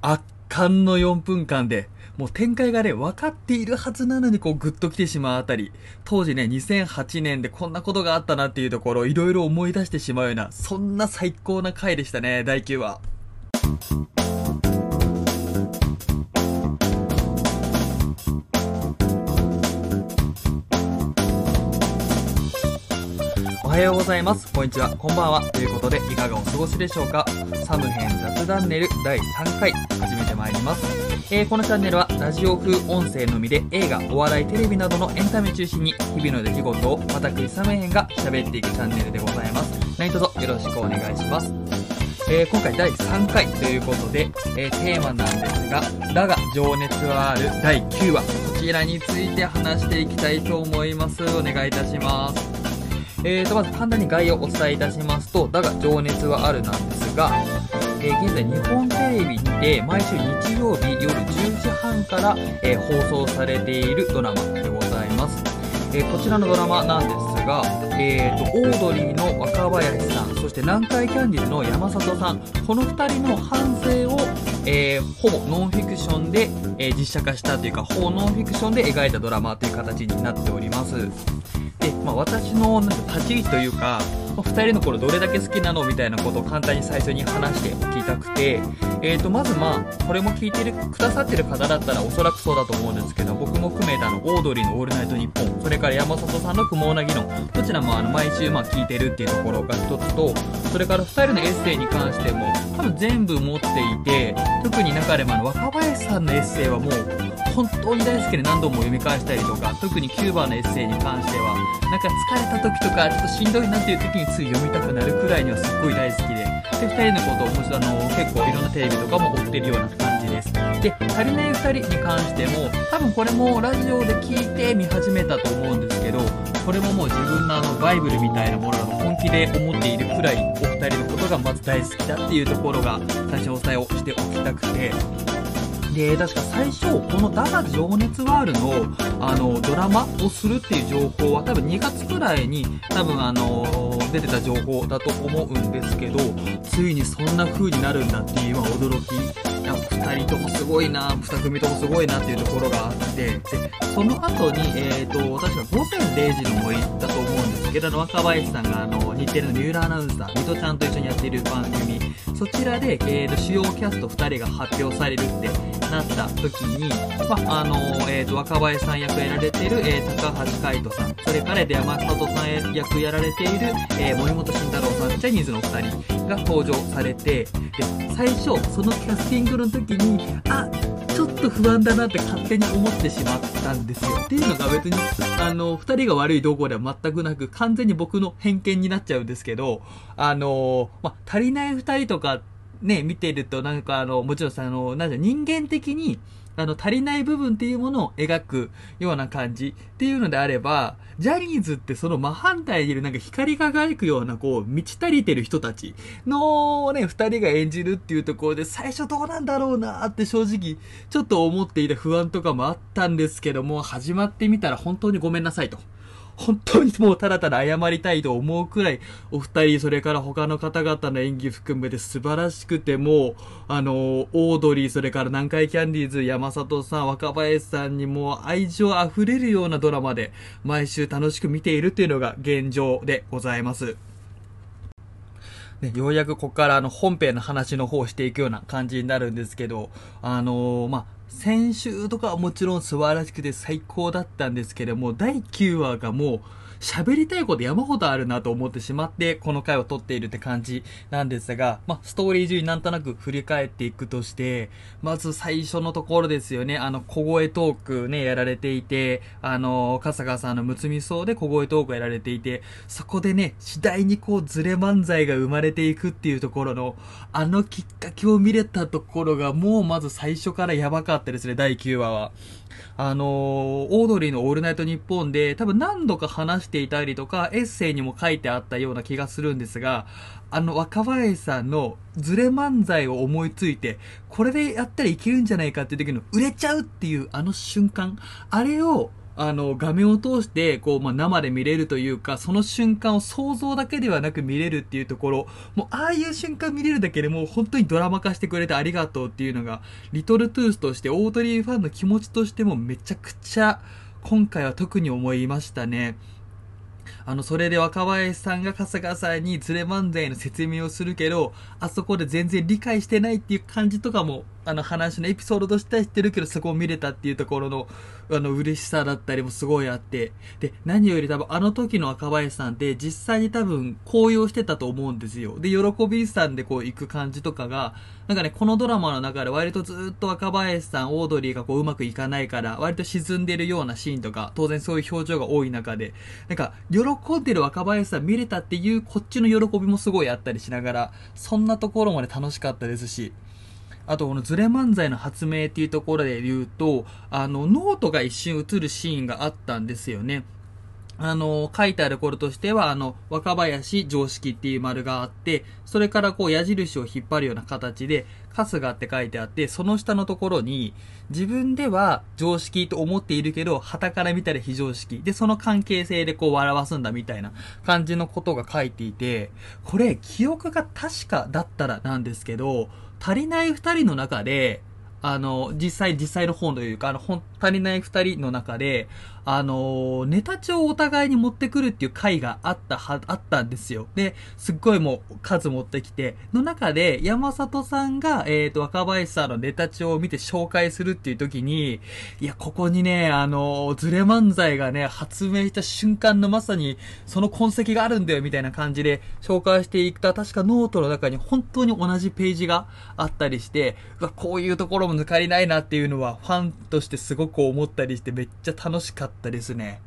圧巻の4分間で、もう展開がね、分かっているはずなのにこうぐっと来てしまうあたり、当時ね、2008年でこんなことがあったなっていうところをいろいろ思い出してしまうような、そんな最高な回でしたね、第9話。はようございます。こんにちは。こんばんは。ということで、いかがお過ごしでしょうかサム編雑談ネル第3回、始めてまいります。えー、このチャンネルは、ラジオ風音声のみで映画、お笑い、テレビなどのエンタメ中心に、日々の出来事を、私、サム編が喋っていくチャンネルでございます。何卒よろしくお願いします。えー、今回第3回ということで、えー、テーマなんですが、だが情熱はある第9話、こちらについて話していきたいと思います。お願いいたします。えーと、まず簡単に概要をお伝えいたしますと、だが情熱はあるなんですが、えー現在日本テレビにて毎週日曜日夜10時半から、えー放送されているドラマでございます。えこちらのドラマなんですが、えーと、オードリーの若林さん、そして南海キャンディーズの山里さん、この二人の反省を、えーほぼノンフィクションで、えー実写化したというか、ほぼノンフィクションで描いたドラマという形になっております。で、まあ、私のなんか立ち位置というか、2人の頃どれだけ好きなのみたいなことを簡単に最初に話しておきたくて、えーと、まずまあ、これも聞いてる、くださってる方だったらおそらくそうだと思うんですけど、僕も含めたあの、オードリーのオールナイトニッポン、それから山里さんの不毛な議論、どちらもあの、毎週まあ聞いてるっていうところが一つと、それから2人のエッセイに関しても、多分全部持っていて、特に中でもあの、若林さんのエッセイはもう、本当に大好きで何度も読み返したりとか、特にキューバのエッセイに関しては、なんか疲れた時とか、ちょっとしんどいなっていう時につい読みたくなるくらいにはすっごい大好きで、で、二人のことをもちろんあの、結構いろんなテレビとかも追ってるような感じです。で、足りない二人に関しても、多分これもラジオで聞いて見始めたと思うんですけど、これももう自分のあの、バイブルみたいなものだと本気で思っているくらい、お二人のことがまず大好きだっていうところが、最初お伝えをしておきたくて、で、確か最初、この「だが情熱はあるの」あの、ドラマをするっていう情報は多分2月くらいに多分あの、出てた情報だと思うんですけど、ついにそんな風になるんだっていうまあ驚き。やっぱ2人ともすごいな、2組ともすごいなっていうところがあって、で、その後に、えっ、と、確か午前0時の森だと思うんですけど、あの若林さんがあの、日テレの三浦アナウンサー、水戸ちゃんと一緒にやっている番組、そちらで、えーと、主要キャスト2人が発表されるってなった時に、まあ、の、えーと、若林さん役やられてる、えー高橋海人さん、それからで山里さん役やられている、えー森本慎太郎さん、ジャニーズの2人が登場されて、で、最初、そのキャスティングの時に、あ、っと不安だなって勝手に思ってしまったんですよ。っていうのが別に、あの、二人が悪い動向では全くなく、完全に僕の偏見になっちゃうんですけど、あの、まあ、足りない二人とか、ね、見てるとなんかあの、もちろんさ、あの、なんじゃ、人間的に、あの、足りない部分っていうものを描くような感じっていうのであれば、ジャニーズってその真反対にいるなんか光り輝くようなこう、満ち足りてる人たちのね、二人が演じるっていうところで最初どうなんだろうなって正直ちょっと思っていた不安とかもあったんですけども、始まってみたら本当にごめんなさいと。本当にもうただただ謝りたいと思うくらい、お二人、それから他の方々の演技含めて素晴らしくて、もう、あの、オードリー、それから南海キャンディーズ、山里さん、若林さんにも愛情溢れるようなドラマで、毎週楽しく見ているっていうのが現状でございます。ね、ようやくここからあの本編の話の方をしていくような感じになるんですけど、あのーまあ、先週とかはもちろん素晴らしくて最高だったんですけれども、第9話がもう、喋りたいこと山ほどあるなと思ってしまって、この回を撮っているって感じなんですが、まあ、ストーリー中になんとなく振り返っていくとして、まず最初のところですよね、あの、小声トークね、やられていて、あの、笠川さんのむつみそうで小声トークやられていて、そこでね、次第にこう、ズレ漫才が生まれていくっていうところの、あのきっかけを見れたところが、もうまず最初からやばかったですね、第9話は。あのーオードリーのオールナイトニッポンで多分何度か話していたりとか、エッセイにも書いてあったような気がするんですが、あの若林さんのズレ漫才を思いついて、これでやったらいけるんじゃないかっていう時の売れちゃうっていうあの瞬間、あれをあの、画面を通して、こう、まあ、生で見れるというか、その瞬間を想像だけではなく見れるっていうところ、もう、ああいう瞬間見れるだけでもう本当にドラマ化してくれてありがとうっていうのが、リトルトゥースとして、オートリーファンの気持ちとしてもめちゃくちゃ、今回は特に思いましたね。あの、それで若林さんが春日さんにズレ漫才の説明をするけど、あそこで全然理解してないっていう感じとかもあの話のエピソードとしては知ってるけど、そこを見れたっていうところの、あの、嬉しさだったりもすごいあって。で、何より多分あの時の若林さんって実際に多分高揚してたと思うんですよ。で、喜びさんでこう行く感じとかが、なんかね、このドラマの中で割とずっと若林さん、オードリーがこううまくいかないから、割と沈んでるようなシーンとか、当然そういう表情が多い中で、なんか、喜んでる若林さん見れたっていうこっちの喜びもすごいあったりしながら、そんなところまで楽しかったですし、あとこのズレ漫才の発明っていうところで言うと、あの、ノートが一瞬映るシーンがあったんですよね。あの、書いてあることとしては、あの、若林常識っていう丸があって、それからこう矢印を引っ張るような形で、春日って書いてあって、その下のところに、自分では常識と思っているけど、旗から見たら非常識。で、その関係性でこう表すんだみたいな感じのことが書いていて、これ、記憶が確かだったらなんですけど、足りない二人の中で、あの、実際、実際の本というか、あの、本、足りない二人の中で、あの、ネタ帳をお互いに持ってくるっていう回があったは、あったんですよ。で、すっごいもう数持ってきて、の中で山里さんが、えっ、ー、と、若林さんのネタ帳を見て紹介するっていう時に、いや、ここにね、あの、ズレ漫才がね、発明した瞬間のまさに、その痕跡があるんだよ、みたいな感じで紹介していくと、確かノートの中に本当に同じページがあったりして、うわ、こういうところも抜かりないなっていうのは、ファンとしてすごく思ったりして、めっちゃ楽しかったったですね。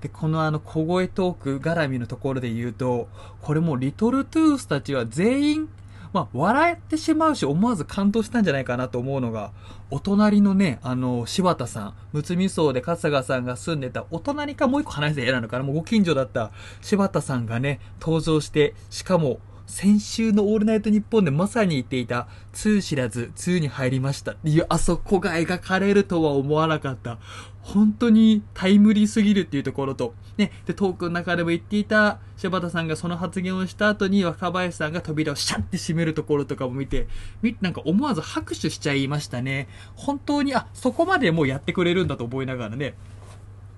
で、このあの小声トーク絡みのところで言うと、これもうリトルトゥースたちは全員、まあ、笑ってしまうし、思わず感動したんじゃないかなと思うのが、お隣のね、あの、柴田さん、むつみ荘で春日さんが住んでた、お隣かもう一個離れて嫌なのかな、もうご近所だった柴田さんがね、登場して、しかも、先週のオールナイトニッポンでまさに言っていた、2知らず2に入りましたっていう、あそこが描かれるとは思わなかった。本当にタイムリーすぎるっていうところと、ね、で、トークの中でも言っていた柴田さんがその発言をした後に若林さんが扉をシャッて閉めるところとかも見て、見てなんか思わず拍手しちゃいましたね。本当に、あ、そこまでもうやってくれるんだと思いながらね。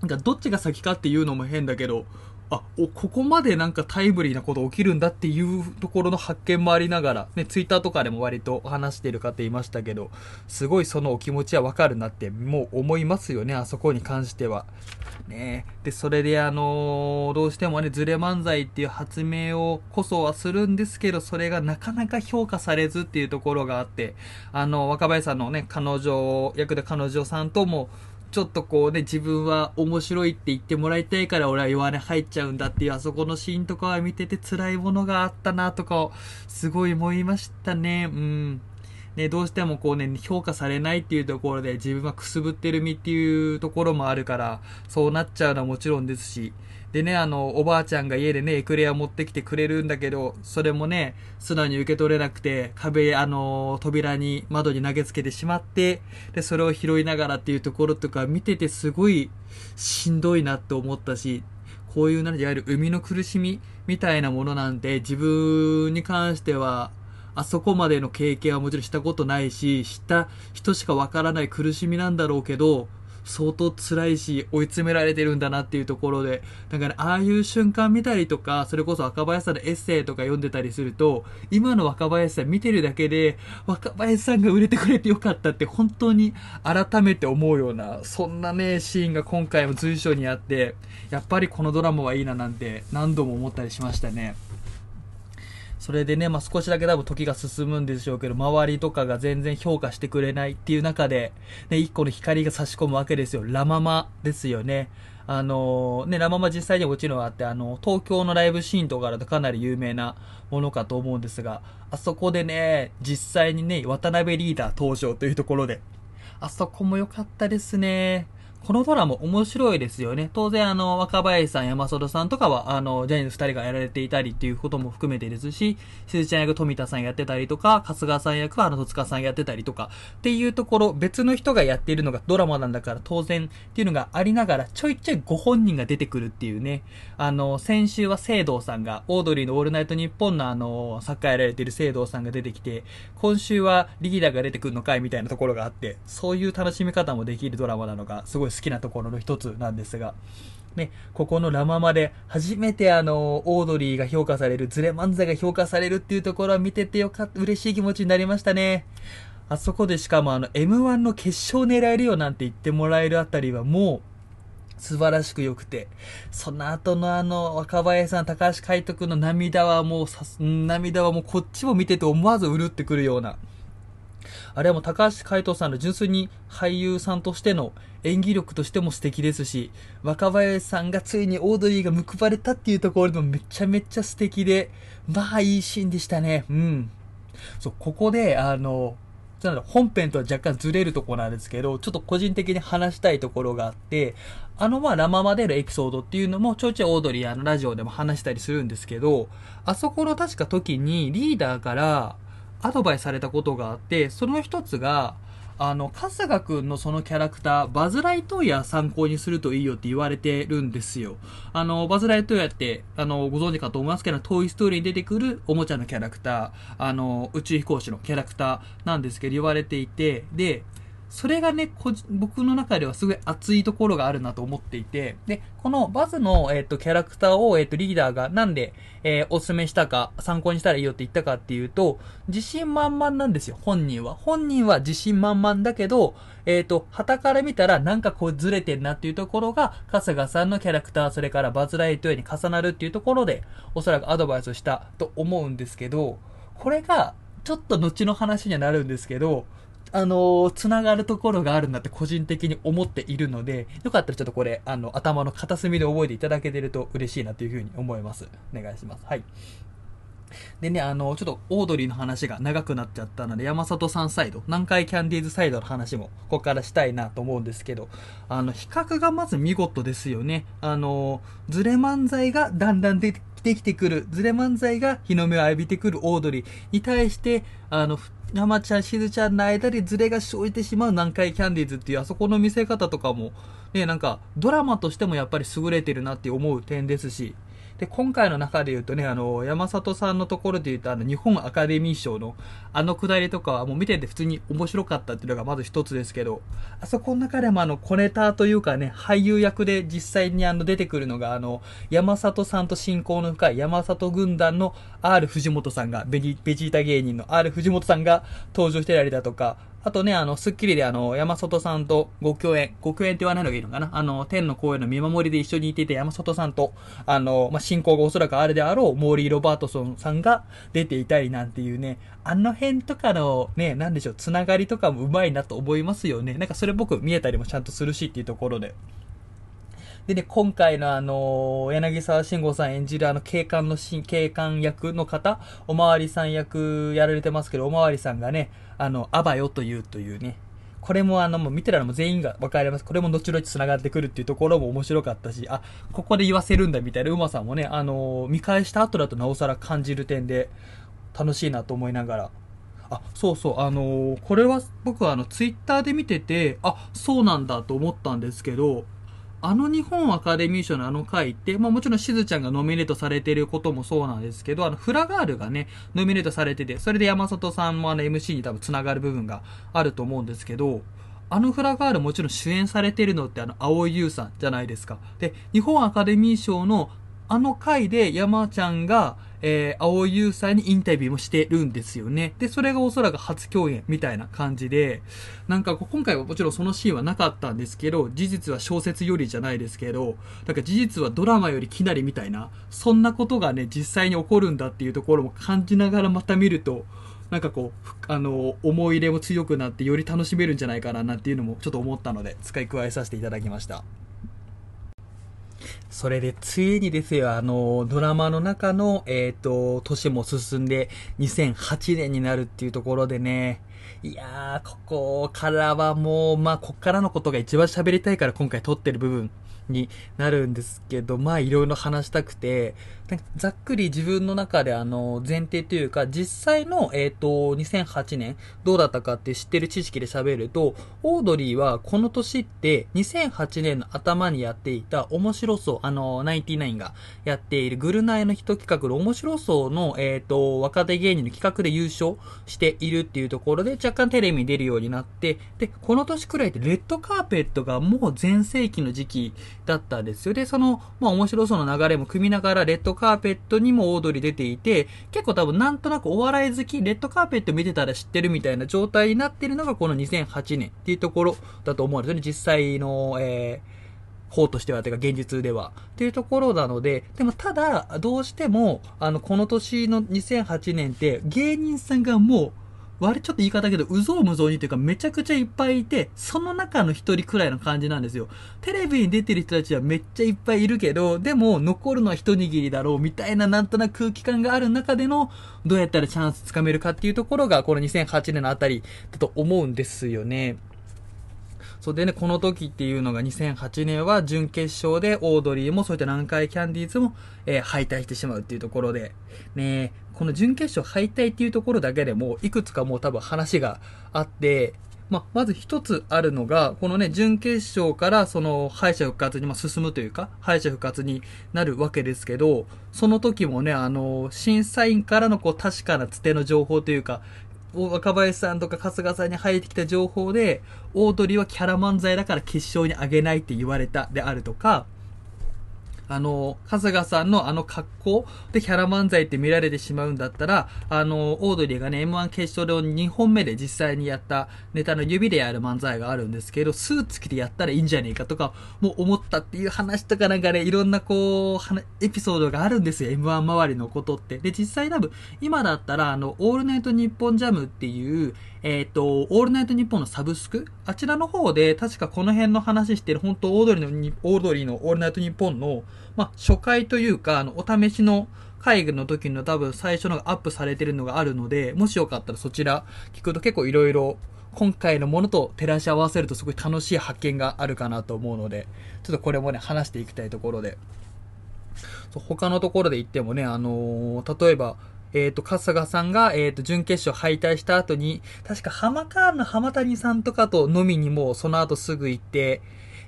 なんかどっちが先かっていうのも変だけど、あ、お、ここまでなんかタイムリーなこと起きるんだっていうところの発見もありながら、ね、ツイッターとかでも割と話してる方いましたけど、すごいそのお気持ちはわかるなってもう思いますよね、あそこに関しては。ねで、それであのー、どうしてもね、ズレ漫才っていう発明をこそはするんですけど、それがなかなか評価されずっていうところがあって、あの、若林さんのね、彼女、役で彼女さんとも、ちょっとこうね、自分は面白いって言ってもらいたいから俺は弱音入っちゃうんだっていうあそこのシーンとかは見てて辛いものがあったなとかをすごい思いましたね。うん。ね、どうしてもこうね、評価されないっていうところで自分はくすぶってる身っていうところもあるから、そうなっちゃうのはもちろんですし、でね、あの、おばあちゃんが家でね、エクレア持ってきてくれるんだけど、それもね、素直に受け取れなくて、壁、あの、扉に、窓に投げつけてしまって、で、それを拾いながらっていうところとか見ててすごいしんどいなって思ったし、こういう、ないわゆる生みの苦しみみたいなものなんて、自分に関しては、あそこまでの経験はもちろんしたことないし、知った人しかわからない苦しみなんだろうけど、相当辛いし、追い詰められてるんだなっていうところで、だから、ね、ああいう瞬間見たりとか、それこそ若林さんのエッセイとか読んでたりすると、今の若林さん見てるだけで、若林さんが売れてくれてよかったって本当に改めて思うような、そんなね、シーンが今回も随所にあって、やっぱりこのドラマはいいななんて何度も思ったりしましたね。それでね、まあ、少しだけ多分時が進むんでしょうけど、周りとかが全然評価してくれないっていう中で、ね、一個の光が差し込むわけですよ。ラママですよね。あのー、ね、ラママ実際にもちろんあって、あの、東京のライブシーンとかだとかなり有名なものかと思うんですが、あそこでね、実際にね、渡辺リーダー登場というところで、あそこも良かったですね。このドラマ面白いですよね。当然、あの、若林さん、山里さんとかは、あの、ジャニーズ二人がやられていたりっていうことも含めてですし、しずちゃん役富田さんやってたりとか、春日さん役はあの、戸塚さんやってたりとか、っていうところ、別の人がやっているのがドラマなんだから当然っていうのがありながら、ちょいちょいご本人が出てくるっていうね。あの、先週は聖堂さんが、オードリーのオールナイトニッポンのあの、サッカーやられてる聖堂さんが出てきて、今週はリーダーが出てくるのかいみたいなところがあって、そういう楽しみ方もできるドラマなのが、すごい好きなところの一つなんですが、ね、ここのラママで初めてあの、オードリーが評価される、ズレ漫才が評価されるっていうところは見ててよかった、嬉しい気持ちになりましたね。あそこでしかもあの、M1 の決勝狙えるよなんて言ってもらえるあたりはもう、素晴らしく良くて、その後のあの、若林さん、高橋海人君の涙はもうさ、涙はもうこっちも見てて思わずうるってくるような、あれはもう高橋海人さんの純粋に俳優さんとしての演技力としても素敵ですし、若林さんがついにオードリーが報われたっていうところでもめちゃめちゃ素敵で、まあいいシーンでしたね。うん。そう、ここで、あの、本編とは若干ずれるところなんですけど、ちょっと個人的に話したいところがあって、あのまあラママでのエピソードっていうのもちょいちょいオードリーあのラジオでも話したりするんですけど、あそこの確か時にリーダーから、アドバイスされたことがあって、その一つが、あの、春日くんのそのキャラクター、バズ・ライトイヤー参考にするといいよって言われてるんですよ。あの、バズ・ライトイヤーって、あの、ご存知かと思いますけど、トイ・ストーリーに出てくるおもちゃのキャラクター、あの、宇宙飛行士のキャラクターなんですけど、言われていて、で、それがね、僕の中ではすごい熱いところがあるなと思っていて、で、このバズの、えっ、ー、と、キャラクターを、えっ、ー、と、リーダーがなんで、えー、おすすめしたか、参考にしたらいいよって言ったかっていうと、自信満々なんですよ、本人は。本人は自信満々だけど、えっ、と、旗から見たらなんかこうずれてんなっていうところが、春日さんのキャラクター、それからバズライトに重なるっていうところで、おそらくアドバイスをしたと思うんですけど、これが、ちょっと後の話にはなるんですけど、あのー、つながるところがあるんだって個人的に思っているので、よかったらちょっとこれ、あの、頭の片隅で覚えていただけてると嬉しいなというふうに思います。お願いします。はい。でね、あの、ちょっとオードリーの話が長くなっちゃったので、山里さんサイド、南海キャンディーズサイドの話も、ここからしたいなと思うんですけど、あの、比較がまず見事ですよね。あの、ズレ漫才がだんだん出てきてくる、ズレ漫才が日の目を浴びてくるオードリーに対して、あの、山ちゃん、しずちゃんの間でズレが生じてしまう南海キャンディーズっていうあそこの見せ方とかも、ね、なんかドラマとしてもやっぱり優れてるなって思う点ですし、で、今回の中で言うとね、あの、山里さんのところで言うと、あの、日本アカデミー賞のあのくだりとかはもう見てて普通に面白かったっていうのがまず一つですけど、あそこの中でもあの、小ネタというかね、俳優役で実際にあの、出てくるのが、あの、山里さんと親交の深い山里軍団の R 藤本さんが、ベジベジータ芸人の R 藤本さんが登場してたりだとか、あとね、あの、スッキリであの、山里さんとご共演、ご共演って言わないのがいいのかな？あの、天の公園の見守りで一緒にいていた山里さんと、あの、まあ、進行がおそらくあるであろう、モーリー・ロバートソンさんが出ていたりなんていうね、あの辺とかのね、なんでしょう、つながりとかもうまいなと思いますよね。なんかそれ僕見えたりもちゃんとするしっていうところで。でね、今回のあの、柳沢慎吾さん演じるあの、警官のし、警官役の方、おまわりさん役やられてますけど、おまわりさんがね、あの、あばよというというね、これもあの、もう見てたらもう全員が分かります。これも後々繋がってくるっていうところも面白かったし、あ、ここで言わせるんだみたいな。うまさもね、あの、見返した後だとなおさら感じる点で、楽しいなと思いながら、あ、そうそう、あのー、これは僕はあの、ツイッターで見てて、あ、そうなんだと思ったんですけど、あの日本アカデミー賞のあの回って、まあもちろんしずちゃんがノミネートされてることもそうなんですけど、あのフラガールがね、ノミネートされてて、それで山里さんもあの MC に多分繋がる部分があると思うんですけど、あのフラガールもちろん主演されてるのってあの、青井優さんじゃないですか。で、日本アカデミー賞のあの回で山ちゃんが、えー、青井優さんにインタビューもしてるんですよね。で、それがおそらく初共演みたいな感じで、なんか今回はもちろんそのシーンはなかったんですけど、事実は小説よりじゃないですけど、なんか事実はドラマよりきなりみたいな、そんなことがね、実際に起こるんだっていうところも感じながらまた見ると、なんかこう、あの、思い入れも強くなってより楽しめるんじゃないかななんていうのもちょっと思ったので、使い加えさせていただきました。それで、ついにですよ、あの、ドラマの中の、えっ、と、年も進んで、2008年になるっていうところでね、いやー、ここからはもう、まあ、こっからのことが一番喋りたいから今回撮ってる部分になるんですけど、まあいろいろ話したくて、ざっくり自分の中であの前提というか、実際の、えっ、と、2008年どうだったかって知ってる知識で喋ると、オードリーはこの年って2008年の頭にやっていた面白そう、あの、ナインティナインがやっているグルナイの人企画の面白そうの、えっ、と、若手芸人の企画で優勝しているっていうところで若干テレビに出るようになって、で、この年くらいってレッドカーペットがもう全盛期の時期だったんですよ。で、その、まあ面白そうな流れも組みながらレッドカーペットにもオードリー出ていて、結構多分なんとなくお笑い好き、レッドカーペット見てたら知ってるみたいな状態になってるのがこの2008年っていうところだと思うんですよね。実際の、えー、方としては、てか現実では。っていうところなので、でもただ、どうしても、あの、この年の2008年って芸人さんがもう、割ちょっと言い方だけど、うぞうむぞうにというかめちゃくちゃいっぱいいて、その中の一人くらいの感じなんですよ。テレビに出てる人たちはめっちゃいっぱいいるけど、でも残るのは一握りだろうみたいななんとなく空気感がある中での、どうやったらチャンスつかめるかっていうところが、この2008年のあたりだと思うんですよね。そうでね、この時っていうのが2008年は準決勝でオードリーもそういった南海キャンディーズも、えー、敗退してしまうっていうところで、ね、この準決勝敗退っていうところだけでも、いくつかもう多分話があって、ま、まず一つあるのが、このね、準決勝からその敗者復活に進むというか、敗者復活になるわけですけど、その時もね、あの、審査員からのこう確かなつての情報というか、若林さんとか春日さんに入ってきた情報で、オードリーはキャラ漫才だから決勝に上げないって言われたであるとか、あの、春日さんのあの格好でキャラ漫才って見られてしまうんだったら、あの、オードリーがね、M1 決勝で2本目で実際にやったネタの指でやる漫才があるんですけど、スーツ着てやったらいいんじゃねえかとか、もう思ったっていう話とかなんかね、いろんなこう、エピソードがあるんですよ、M1 周りのことって。で、実際多分、今だったら、あの、オールナイトニッポンジャムっていう、えっ、ー、と、オールナイトニッポンのサブスク？あちらの方で、確かこの辺の話してる、本当オードリーの、オードリーのオールナイトニッポンの、まあ、初回というか、あの、お試しの会議の時の多分最初のがアップされてるのがあるので、もしよかったらそちら聞くと結構いろいろ今回のものと照らし合わせるとすごい楽しい発見があるかなと思うので、ちょっとこれもね、話していきたいところで。他のところで言ってもね、あのー、例えば、えっ、ー、と、春日さんが、えっ、ー、と、準決勝敗退した後に、確か浜川の浜谷さんとかと飲みにもその後すぐ行って、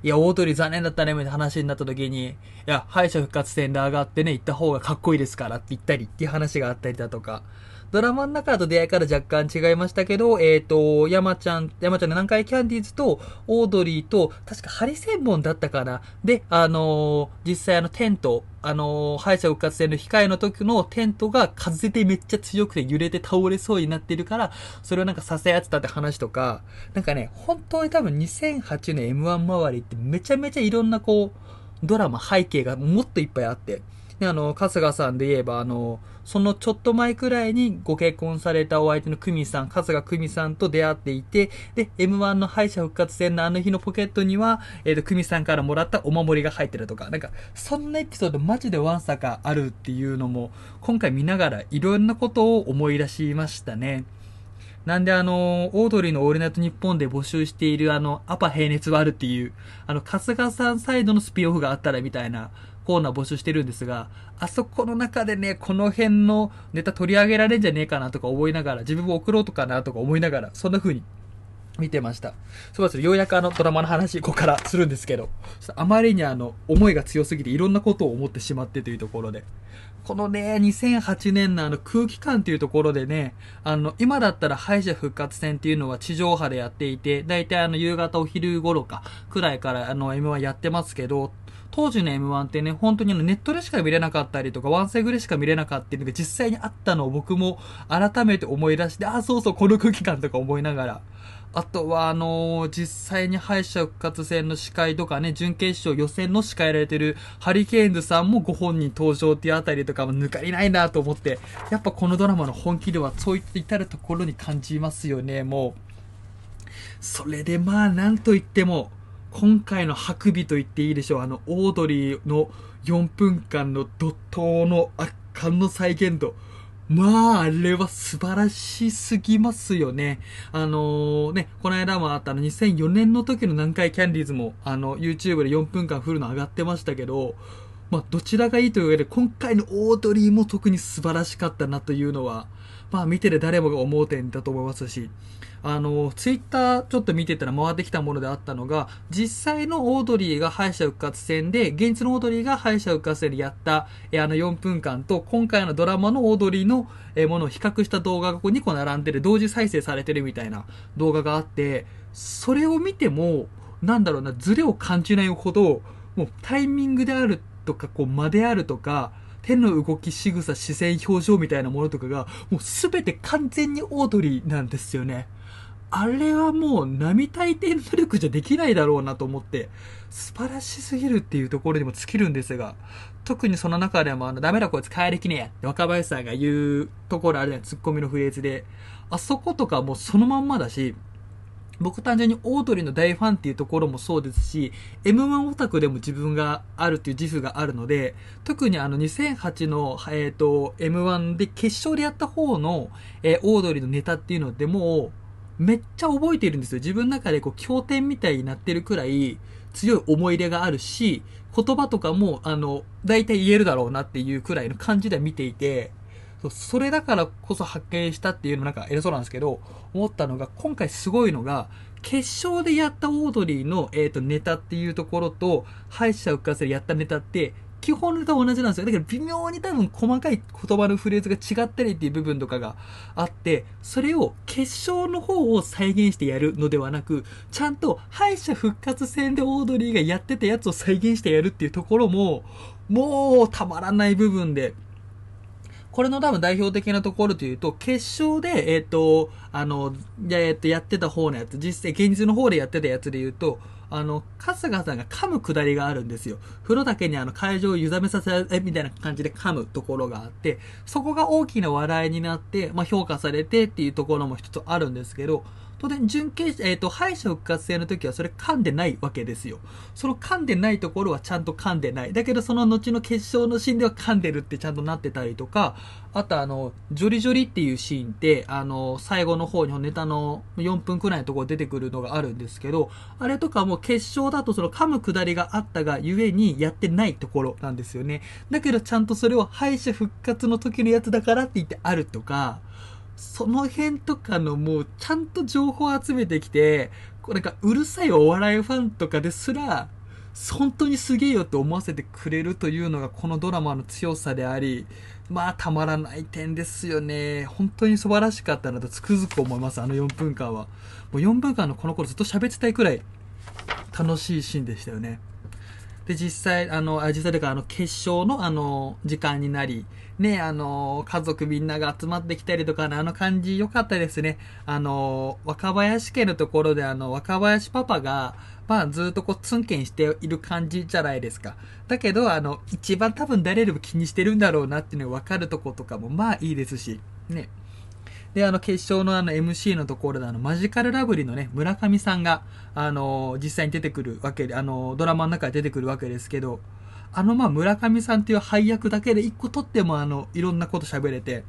いや、大鳥残念だったね、みたいな話になった時に、いや、敗者復活戦で上がってね、行った方がかっこいいですからって言ったりっていう話があったりだとか、ドラマの中だと出会いから若干違いましたけど、えっ、ー、と、山ちゃん、山ちゃんの南海キャンディーズと、オードリーと、確かハリセンボンだったかな。で、あのー、実際あのテント、あのー、敗者復活戦の控えの時のテントが風でめっちゃ強くて揺れて倒れそうになってるから、それをなんかさせやってたって話とか、なんかね、本当に多分2008年 M1 周りってめちゃめちゃいろんなこう、ドラマ背景がもっといっぱいあって、で、あの、春日さんで言えば、あの、そのちょっと前くらいにご結婚されたお相手の久美さん、春日久美さんと出会っていて、で、M1 の敗者復活戦のあの日のポケットには、えっ、ー、と、久美さんからもらったお守りが入ってるとか、なんか、そんなエピソードマジでワンサかあるっていうのも、今回見ながらいろんなことを思い出しましたね。なんであの、オードリーのオールナイトニッポンで募集しているあの、アパ平熱はあるっていう、あの、春日さんサイドのスピンオフがあったらみたいな、コーナー募集してるんですが、あそこの中でね、この辺のネタ取り上げられんじゃねえかなとか思いながら、自分も送ろうとかなとか思いながら、そんな風に見てました。そうですよ。うやくあのドラマの話、ここからするんですけど、あまりにあの、思いが強すぎていろんなことを思ってしまってというところで。このね、2008年のあの空気感っていうところでね、あの、今だったら敗者復活戦っていうのは地上波でやっていて、だいたいあの夕方お昼頃か、くらいからあの M1 やってますけど、当時の M1 ってね、本当にあのネットでしか見れなかったりとか、ワンセグでしか見れなかったっていうのが実際にあったのを僕も改めて思い出して、あ、そうそう、この空気感とか思いながら。あとは、あのー、実際に敗者復活戦の司会とかね、準決勝予選の司会やられてるハリケーンズさんもご本人登場っていうあたりとかも抜かりないなと思って、やっぱこのドラマの本気ではそういった至るところに感じますよね、もう。それでまあ、なんといっても、今回のハクビと言っていいでしょう。あの、オードリーの4分間の怒涛の圧巻の再現度。まあ、あれは素晴らしすぎますよね。あのー、ね、この間もあったの2004年の時の南海キャンディーズも、あの、YouTube で4分間フルの上がってましたけど、まあ、どちらがいいというわけで、今回のオードリーも特に素晴らしかったなというのは、まあ、見てる誰もが思う点だと思いますし、あの、ツイッターちょっと見てたら回ってきたものであったのが、実際のオードリーが敗者復活戦で、現実のオードリーが敗者復活戦でやった、えあの4分間と、今回のドラマのオードリーの、えものを比較した動画がこう2個並んでる、同時再生されてるみたいな動画があって、それを見ても、なんだろうな、ズレを感じないほど、もうタイミングであるとか、こう間であるとか、手の動き、仕草、視線、表情みたいなものとかが、もうすべて完全にオードリーなんですよね。あれはもう並大抵の力じゃできないだろうなと思って、素晴らしすぎるっていうところにも尽きるんですが、特にその中でもあの、ダメだこいつ帰りきねえって若林さんが言うところあるじゃん、ツッコミのフレーズで。あそことかもうそのまんまだし、僕単純にオードリーの大ファンっていうところもそうですし、M1 オタクでも自分があるっていう自負があるので、特にあの2008の、えっ、ー、と、M1 で決勝でやった方の、えー、オードリーのネタっていうのでもめっちゃ覚えてるんですよ。自分の中でこう、経典みたいになってるくらい強い思い入れがあるし、言葉とかも、あの、大体言えるだろうなっていうくらいの感じで見ていて、それだからこそ発見したっていうのなんか偉そうなんですけど、思ったのが、今回すごいのが、決勝でやったオードリーの、えっ、ー、と、ネタっていうところと、敗者復活でやったネタって、基本と同じなんですよ。だけど微妙に多分細かい言葉のフレーズが違ったりっていう部分とかがあって、それを決勝の方を再現してやるのではなく、ちゃんと敗者復活戦でオードリーがやってたやつを再現してやるっていうところも、もうたまらない部分で、これの多分代表的なところというと、決勝で、えっ、ー、と、あの、えっ、ー、と、やってた方のやつ、実際、現実の方でやってたやつで言うと、あの、春日さんが噛むくだりがあるんですよ。風呂だけにあの会場をゆざめさせえみたいな感じで噛むところがあって、そこが大きな笑いになって、まあ、評価されてっていうところも一つあるんですけど、当然、準決、えっ、ー、と、敗者復活戦の時はそれ噛んでないわけですよ。その噛んでないところはちゃんと噛んでない。だけど、その後の決勝のシーンでは噛んでるってちゃんとなってたりとか、あとあの、ジョリジョリっていうシーンって、あの、最後の方にネタの4分くらいのところ出てくるのがあるんですけど、あれとかも決勝だとその噛むくだりがあったがゆえにやってないところなんですよね。だけどちゃんとそれを敗者復活の時のやつだからって言ってあるとか、その辺とかのもうちゃんと情報集めてきて、これなんかうるさいお笑いファンとかですら、本当にすげえよって思わせてくれるというのがこのドラマの強さであり、まあたまらない点ですよね。本当に素晴らしかったなとつくづく思います、あの4分間は。もう4分間のこの頃ずっと喋ってたいくらい楽しいシーンでしたよね。で、実際、あの、実際というか、あの、決勝の、あの、時間になり、ね、あの、家族みんなが集まってきたりとかね、あの感じ良かったですね。あの、若林家のところで、あの、若林パパが、まあ、ずっとこう、ツンケンしている感じじゃないですか。だけど、あの、一番多分誰よりも気にしてるんだろうなっていうのが分かるとことかも、まあいいですし、ね。で、あの、決勝のあの MC のところであの、マジカルラブリーのね、村上さんが、あの、実際に出てくるわけで、あの、ドラマの中で出てくるわけですけど、あの、まあ、村上さんっていう配役だけで一個取っても、あの、いろんなこと喋れて、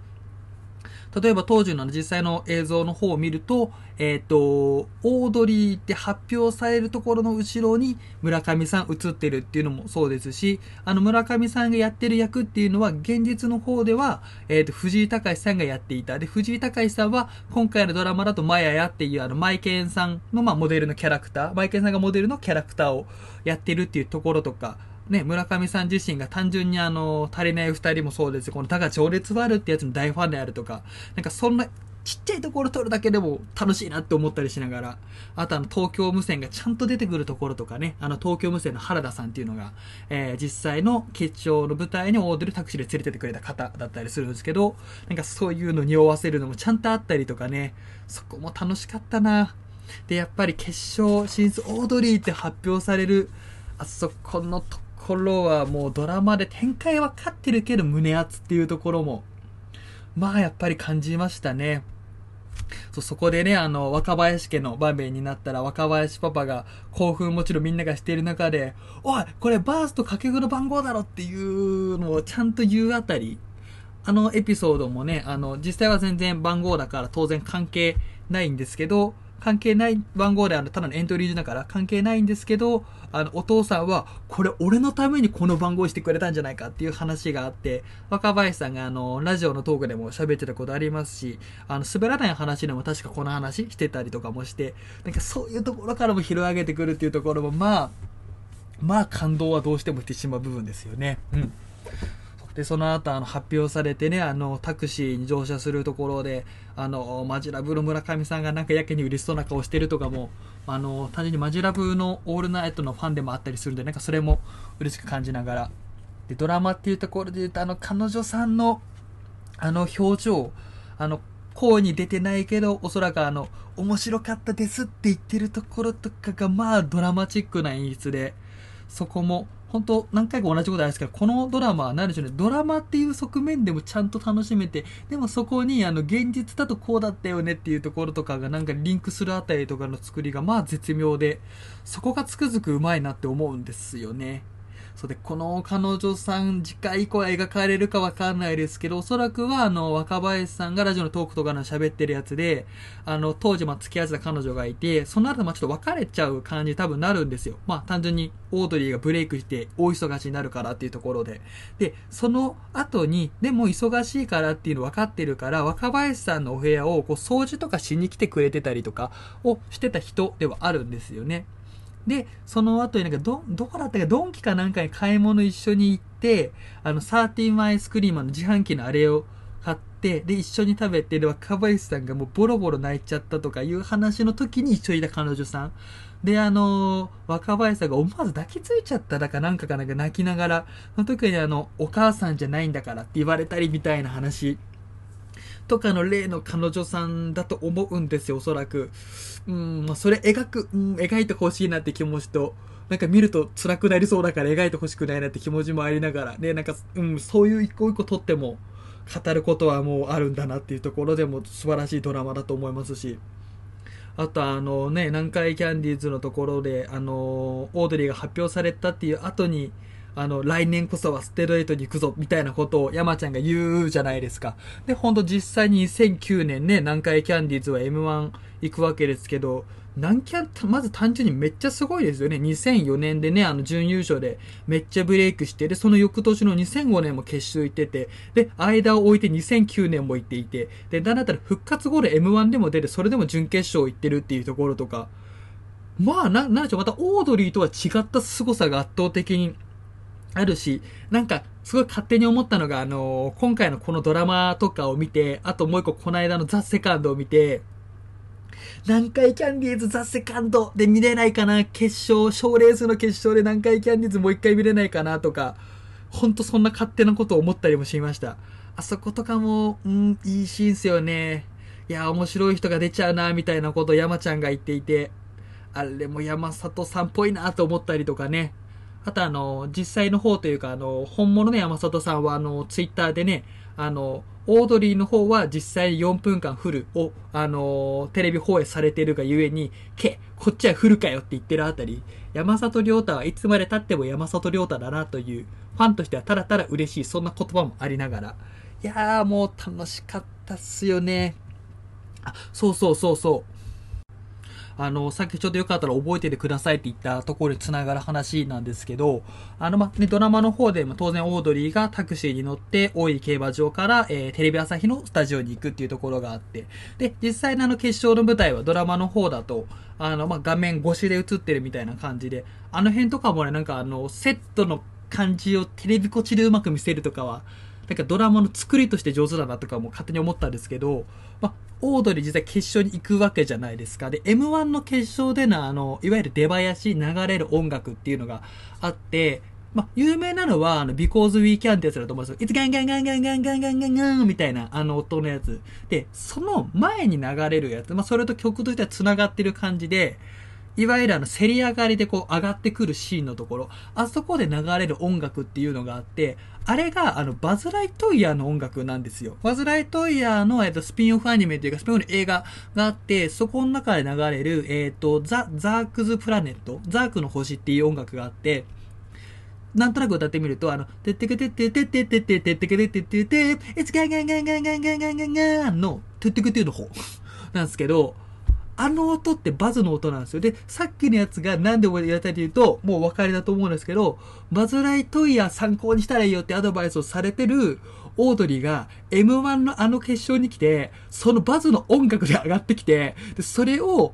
例えば当時の実際の映像の方を見ると、えっ、ー、と、オードリーって発表されるところの後ろに村上さん映ってるっていうのもそうですし、あの村上さんがやってる役っていうのは現実の方では、えっ、ー、と、藤井隆さんがやっていた。で、藤井隆さんは今回のドラマだとマヤヤっていうあのマイケンさんのまあモデルのキャラクター、マイケンさんがモデルのキャラクターをやってるっていうところとか、ね、村上さん自身が単純にあの、足りない二人もそうですこの、だ情熱はあるってやつの大ファンであるとか、なんかそんな、ちっちゃいところ撮るだけでも楽しいなって思ったりしながら、あとあの、東京無線がちゃんと出てくるところとかね、あの、東京無線の原田さんっていうのが、えー、実際の決勝の舞台にオードルタクシーで連れてってくれた方だったりするんですけど、なんかそういうのに匂わせるのもちゃんとあったりとかね、そこも楽しかったな。で、やっぱり決勝進出オードリーって発表される、あそこのところはもうドラマで展開分かってるけど胸熱っていうところも、まあやっぱり感じましたね。そう、そこでね、あの、若林家の場面になったら、若林パパが興奮もちろんみんながしている中で、おい、これバースと掛け具の番号だろっていうのをちゃんと言うあたり、あのエピソードもね、あの、実際は全然番号だから当然関係ないんですけど、関係ない番号である、ただのエントリーだから関係ないんですけど、あの、お父さんは、これ俺のためにこの番号してくれたんじゃないかっていう話があって、若林さんがあの、ラジオのトークでも喋ってたことありますし、あの、滑らない話でも確かこの話してたりとかもして、なんかそういうところからも拾い上げてくるっていうところも、まあ、まあ感動はどうしてもしてしまう部分ですよね。うん。で、その後、あの、発表されてね、あの、タクシーに乗車するところで、あの、マジラブの村上さんがなんかやけに嬉しそうな顔してるとかも、あの、単純にマジラブのオールナイトのファンでもあったりするんで、なんかそれも嬉しく感じながら。で、ドラマっていうところで言うと、あの、彼女さんの、あの、表情、あの、声に出てないけど、おそらくあの、面白かったですって言ってるところとかが、まあ、ドラマチックな演出で、そこも、本当何回か同じことあるんですけど、このドラマは何でしょうね、ドラマっていう側面でもちゃんと楽しめて、でもそこにあの現実だとこうだったよねっていうところとかがなんかリンクするあたりとかの作りがまあ絶妙で、そこがつくづくうまいなって思うんですよね。そうで、この彼女さん、次回以降は描かれるかわかんないですけど、おそらくは、あの、若林さんがラジオのトークとかの喋ってるやつで、あの、当時、まあ、付き合ってた彼女がいて、その後、まあ、ちょっと別れちゃう感じ多分なるんですよ。まあ、単純に、オードリーがブレイクして、大忙しになるからっていうところで。で、その後に、でも忙しいからっていうの分かってるから、若林さんのお部屋を、こう、掃除とかしに来てくれてたりとかをしてた人ではあるんですよね。で、その後になんかど、どこだったか、ドンキかなんかに買い物一緒に行って、あの、サーティーマイスクリーマーの自販機のあれを買って、で、一緒に食べて、で、若林さんがもうボロボロ泣いちゃったとかいう話の時に一緒にいた彼女さん。で、あのー、若林さんが思わず抱きついちゃっただかなんかかなんか泣きながら、その時にあの、お母さんじゃないんだからって言われたりみたいな話とかの例の彼女さんだと思うんですよ、おそらく。うん、まあ、それ描く、うん、描いてほしいなって気持ちと、なんか見ると辛くなりそうだから描いてほしくないなって気持ちもありながら、ね、なんか、うん、そういう一個一個撮っても、語ることはもうあるんだなっていうところでも素晴らしいドラマだと思いますし、あとあのね、南海キャンディーズのところで、あの、オードリーが発表されたっていう後に、あの、来年こそはステロイドに行くぞ、みたいなことを山ちゃんが言うじゃないですか。で、ほんと実際に2009年ね、南海キャンディーズは M1 行くわけですけど、南キャン、まず単純にめっちゃすごいですよね。2004年でね、あの、準優勝でめっちゃブレイクして、で、その翌年の2005年も決勝行ってて、で、間を置いて2009年も行っていて、で、なんだったら復活後で M1 でも出て、それでも準決勝行ってるっていうところとか、まあ、な、なんでしょう、またオードリーとは違った凄さが圧倒的にあるし、なんか、すごい勝手に思ったのが、あのー、今回のこのドラマとかを見て、あともう一個この間のザ・セカンドを見て、南海キャンディーズザ・セカンドで見れないかな決勝、賞レースの決勝で南海キャンディーズもう一回見れないかなとか、ほんとそんな勝手なことを思ったりもしました。あそことかも、うん、いいシーンっすよね。いや、面白い人が出ちゃうな、みたいなことを山ちゃんが言っていて、あれも山里さんっぽいなと思ったりとかね。あとあの、実際の方というか、あの、本物の山里さんは、あの、ツイッターでね、あの、オードリーの方は実際に4分間フルを、あの、テレビ放映されているがゆえに、け、こっちはフルかよって言ってるあたり、山里亮太はいつまで経っても山里亮太だなという、ファンとしてはただただ嬉しい、そんな言葉もありながら、いやーもう楽しかったっすよね。あ、そうそうそうそう。あの、さっきちょっとよかったら覚えててくださいって言ったところに繋がる話なんですけど、あの、ま、ね、ドラマの方でも当然オードリーがタクシーに乗って大井競馬場から、えー、テレビ朝日のスタジオに行くっていうところがあって、で、実際のあの決勝の舞台はドラマの方だと、あの、ま、画面越しで映ってるみたいな感じで、あの辺とかもね、なんかあの、セットの感じをテレビこっちでうまく見せるとかは、なんかドラマの作りとして上手だなとかも勝手に思ったんですけど、まオードリー実際決勝に行くわけじゃないですか。で、M1 の決勝でのあの、いわゆる出囃子流れる音楽っていうのがあって、ま有名なのは、あの、Because We Can ってやつだと思うんですよ。いつガンガンガンガンガンガンガンガンガンみたいな、あの音のやつ。で、その前に流れるやつ、まあ、それと曲としては繋がってる感じで、いわゆるあの、競り上がりでこう上がってくるシーンのところ、あそこで流れる音楽っていうのがあって、あれがあの、バズ・ライトイヤーの音楽なんですよ。バズ・ライトイヤーの、えっと、スピンオフアニメというか、スピンオフの映画があって、そこの中で流れる、えっと、ザ・ザークズ・プラネット、ザークの星っていう音楽があって、なんとなく歌ってみると、あの、てってけてってってってってってってってけてってってって、いつガンガンガンガンガンガンガンガンガンの、てってけての方なんですけど、あの音ってバズの音なんですよ。で、さっきのやつがなんで覚えてやったかというと、もうお分かりだと思うんですけど、バズライトイヤー参考にしたらいいよってアドバイスをされてるオードリーが M1 のあの決勝に来て、そのバズの音楽で上がってきて、で、それを、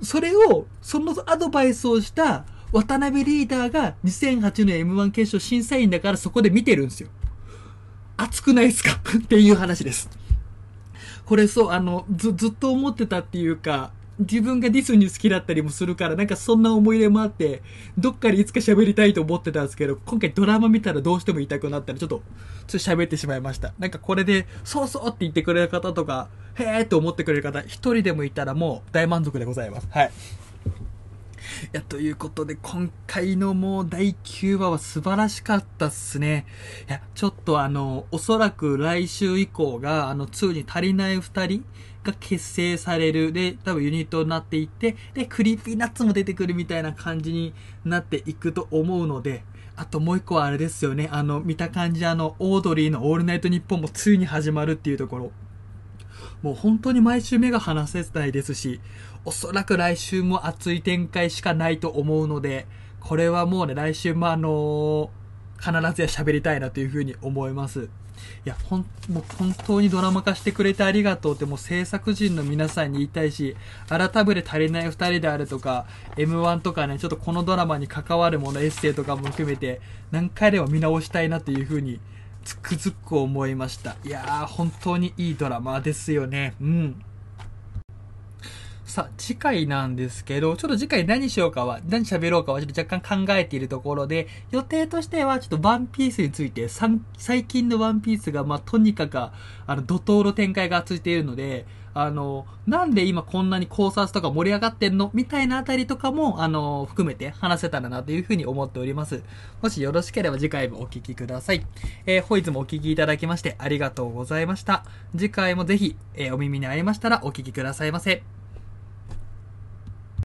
それを、そのアドバイスをした渡辺リーダーが2008年 M1 決勝審査員だからそこで見てるんですよ。熱くないですか？っていう話です。これそう、あの、ず、ずっと思ってたっていうか、自分がディスに好きだったりもするから、なんかそんな思い出もあって、どっかでいつか喋りたいと思ってたんですけど、今回ドラマ見たらどうしても言いたくなったら、ちょっと、ちょっと喋ってしまいました。なんかこれで、そうそうって言ってくれる方とか、へーって思ってくれる方、一人でもいたらもう大満足でございます。はい。いや、ということで、今回のもう第9話は素晴らしかったっすね。いや、ちょっとあの、おそらく来週以降が、あの、「たりないふたり」が結成される。で、多分ユニットになっていって、で、 Creepy Nuts も出てくるみたいな感じになっていくと思うので、あともう一個はあれですよね。あの、見た感じあの、オードリーのオールナイトニッポンも2に始まるっていうところ。もう本当に毎週目が離せないですし、おそらく来週も熱い展開しかないと思うので、これはもうね、来週もあのー、必ずや喋りたいなというふうに思います。いや、ほん、もう本当にドラマ化してくれてありがとうってもう制作陣の皆さんに言いたいし、改めて足りない二人であるとか、M1 とかね、ちょっとこのドラマに関わるもの、エッセイとかも含めて、何回でも見直したいなというふうに、つくづく思いました。いやー、本当にいいドラマですよね。うん。さあ、次回なんですけど、ちょっと次回何しようかは、何喋ろうかはちょっと若干考えているところで、予定としてはちょっとワンピースについて、最近のワンピースが、まあ、とにかく、あの、怒涛の展開が続いているので、あの、なんで今こんなに考察とか盛り上がってんの？みたいなあたりとかも、あの、含めて話せたらなというふうに思っております。もしよろしければ次回もお聴きください。えー、本日もお聴きいただきましてありがとうございました。次回もぜひ、えー、お耳に合いましたらお聴きくださいませ。